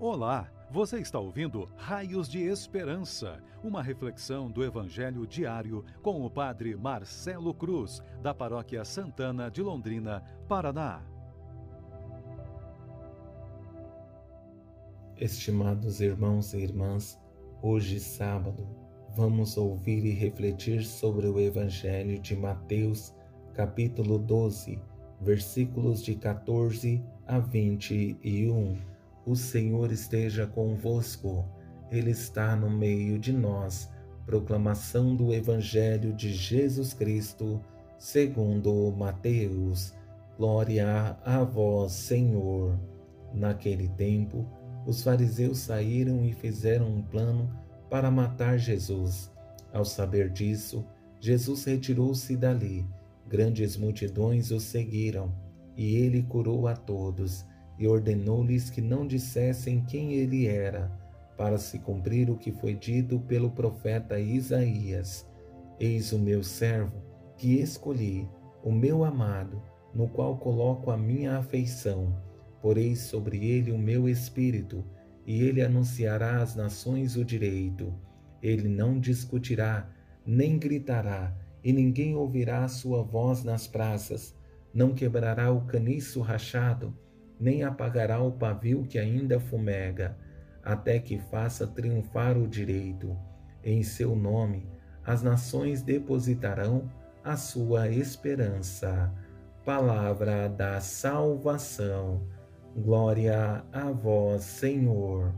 Olá, você está ouvindo Raios de Esperança, uma reflexão do Evangelho diário com o Padre Marcelo Cruz, da Paróquia Santana de Londrina, Paraná. Estimados irmãos e irmãs, hoje sábado, vamos ouvir e refletir sobre o Evangelho de Mateus, capítulo 12, versículos de 14 a 21 o Senhor esteja convosco, Ele está no meio de nós. Proclamação do Evangelho de Jesus Cristo, segundo Mateus. Glória a vós, Senhor. Naquele tempo, os fariseus saíram e fizeram um plano para matar Jesus. Ao saber disso, Jesus retirou-se dali. Grandes multidões o seguiram, e ele curou a todos e ordenou-lhes que não dissessem quem ele era, para se cumprir o que foi dito pelo profeta Isaías: Eis o meu servo, que escolhi, o meu amado, no qual coloco a minha afeição. Porei sobre ele o meu espírito, e ele anunciará às nações o direito. Ele não discutirá, nem gritará, e ninguém ouvirá a sua voz nas praças. Não quebrará o caniço rachado, nem apagará o pavio que ainda fumega, até que faça triunfar o direito. Em seu nome, as nações depositarão a sua esperança. Palavra da salvação. Glória a vós, Senhor.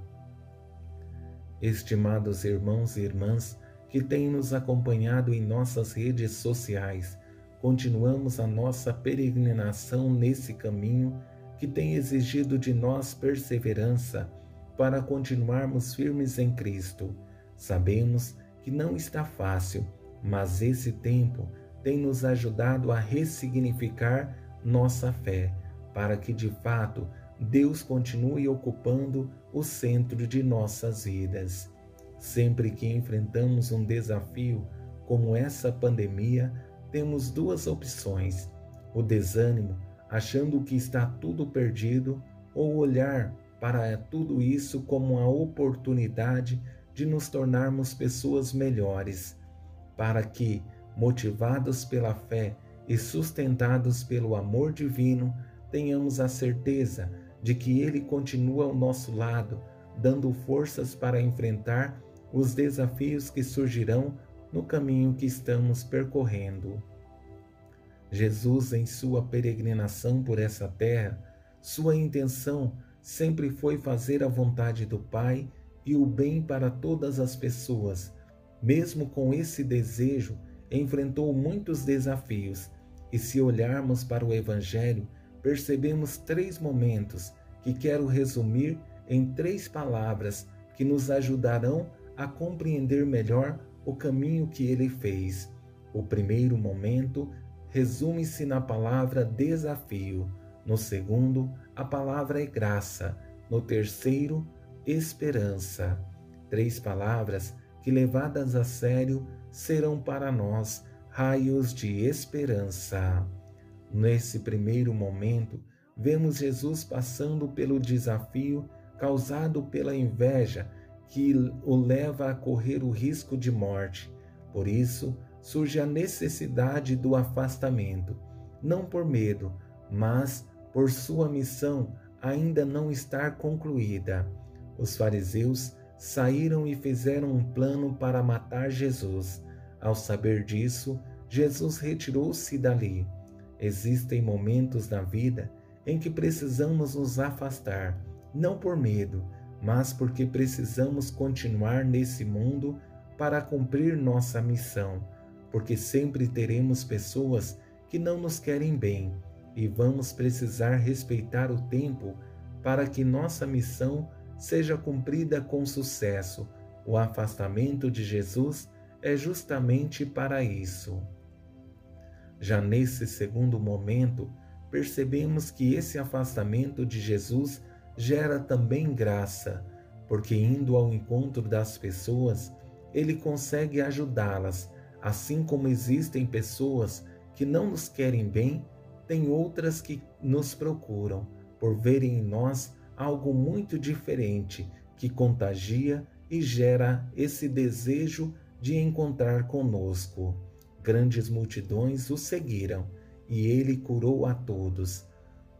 Estimados irmãos e irmãs que têm nos acompanhado em nossas redes sociais, continuamos a nossa peregrinação nesse caminho que tem exigido de nós perseverança para continuarmos firmes em Cristo. Sabemos que não está fácil, mas esse tempo tem nos ajudado a ressignificar nossa fé, para que de fato Deus continue ocupando o centro de nossas vidas. Sempre que enfrentamos um desafio como essa pandemia, temos duas opções: o desânimo achando que está tudo perdido, ou olhar para tudo isso como uma oportunidade de nos tornarmos pessoas melhores, para que, motivados pela fé e sustentados pelo amor divino, tenhamos a certeza de que Ele continua ao nosso lado, dando forças para enfrentar os desafios que surgirão no caminho que estamos percorrendo. Jesus, em sua peregrinação por essa terra, sua intenção sempre foi fazer a vontade do Pai e o bem para todas as pessoas. Mesmo com esse desejo, enfrentou muitos desafios, e se olharmos para o Evangelho, percebemos três momentos que quero resumir em três palavras que nos ajudarão a compreender melhor o caminho que ele fez. O primeiro momento resume-se na palavra desafio, no segundo, a palavra é graça, no terceiro, esperança. Três palavras que, levadas a sério, serão para nós raios de esperança. Nesse primeiro momento, vemos Jesus passando pelo desafio causado pela inveja que o leva a correr o risco de morte. Por isso, surge a necessidade do afastamento, não por medo, mas por sua missão ainda não estar concluída. Os fariseus saíram e fizeram um plano para matar Jesus. Ao saber disso, Jesus retirou-se dali. Existem momentos na vida em que precisamos nos afastar, não por medo, mas porque precisamos continuar nesse mundo para cumprir nossa missão porque sempre teremos pessoas que não nos querem bem e vamos precisar respeitar o tempo para que nossa missão seja cumprida com sucesso. O afastamento de Jesus é justamente para isso. Já nesse segundo momento, percebemos que esse afastamento de Jesus gera também graça, porque indo ao encontro das pessoas, ele consegue ajudá-las Assim como existem pessoas que não nos querem bem, tem outras que nos procuram por verem em nós algo muito diferente que contagia e gera esse desejo de encontrar conosco. Grandes multidões o seguiram e ele curou a todos.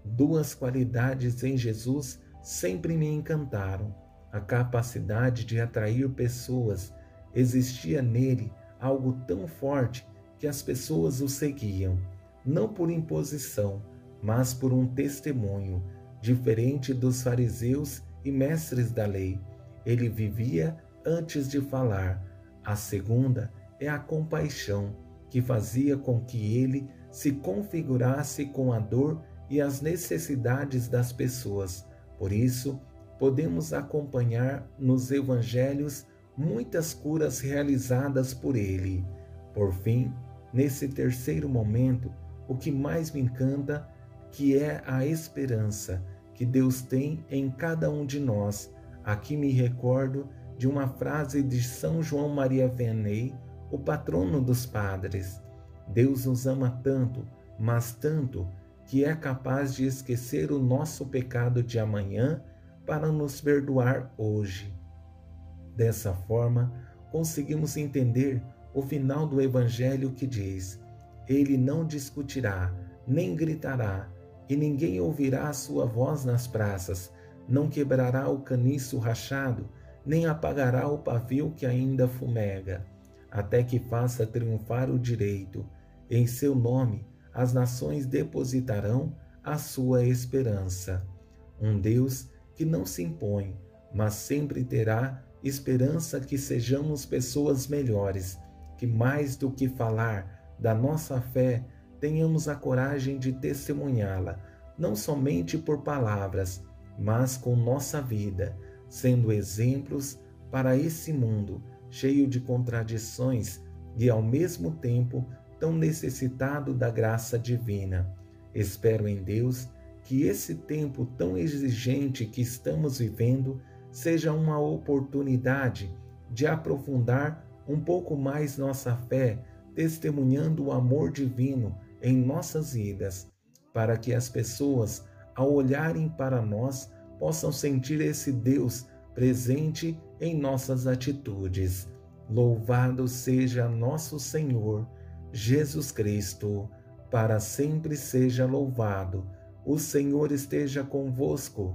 Duas qualidades em Jesus sempre me encantaram: a capacidade de atrair pessoas. Existia nele algo tão forte que as pessoas o seguiam, não por imposição, mas por um testemunho, diferente dos fariseus e mestres da lei. Ele vivia antes de falar. A segunda é a compaixão, que fazia com que ele se configurasse com a dor e as necessidades das pessoas. Por isso, podemos acompanhar nos evangelhos muitas curas realizadas por ele. Por fim, nesse terceiro momento, o que mais me encanta que é a esperança que Deus tem em cada um de nós. Aqui me recordo de uma frase de São João Maria Vianney, o patrono dos padres. Deus nos ama tanto, mas tanto, que é capaz de esquecer o nosso pecado de amanhã para nos perdoar hoje. Dessa forma, conseguimos entender o final do Evangelho que diz: Ele não discutirá, nem gritará, e ninguém ouvirá a sua voz nas praças, não quebrará o caniço rachado, nem apagará o pavio que ainda fumega, até que faça triunfar o direito. Em seu nome, as nações depositarão a sua esperança. Um Deus que não se impõe, mas sempre terá esperança que sejamos pessoas melhores, que mais do que falar da nossa fé, tenhamos a coragem de testemunhá-la, não somente por palavras, mas com nossa vida, sendo exemplos para esse mundo cheio de contradições e ao mesmo tempo tão necessitado da graça divina. Espero em Deus que esse tempo tão exigente que estamos vivendo seja uma oportunidade de aprofundar um pouco mais nossa fé, testemunhando o amor divino em nossas vidas, para que as pessoas, ao olharem para nós, possam sentir esse Deus presente em nossas atitudes. Louvado seja nosso Senhor Jesus Cristo, para sempre seja louvado. O Senhor esteja convosco,